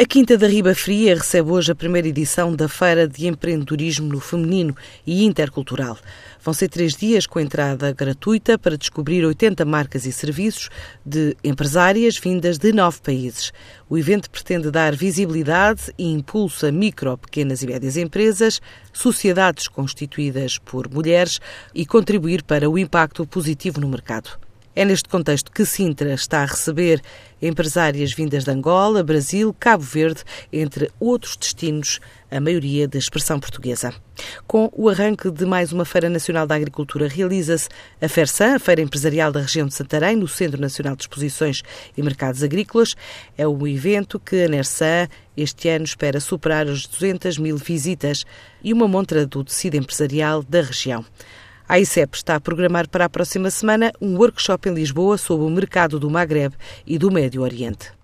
A Quinta da Riba Fria recebe hoje a primeira edição da Feira de Empreendedorismo no Feminino e Intercultural. Vão ser três dias com entrada gratuita para descobrir 80 marcas e serviços de empresárias vindas de nove países. O evento pretende dar visibilidade e impulso a micro, pequenas e médias empresas, sociedades constituídas por mulheres e contribuir para o impacto positivo no mercado. É neste contexto que Sintra está a receber empresárias vindas de Angola, Brasil, Cabo Verde, entre outros destinos, a maioria de expressão portuguesa. Com o arranque de mais uma Feira Nacional da Agricultura, realiza-se a FERSAN, a Feira Empresarial da região de Santarém, no Centro Nacional de Exposições e Mercados Agrícolas. É um evento que a NERSAN este ano espera superar as 200 mil visitas e uma montra do tecido empresarial da região. A ICEP está a programar para a próxima semana um workshop em Lisboa sobre o mercado do Magreb e do Médio Oriente.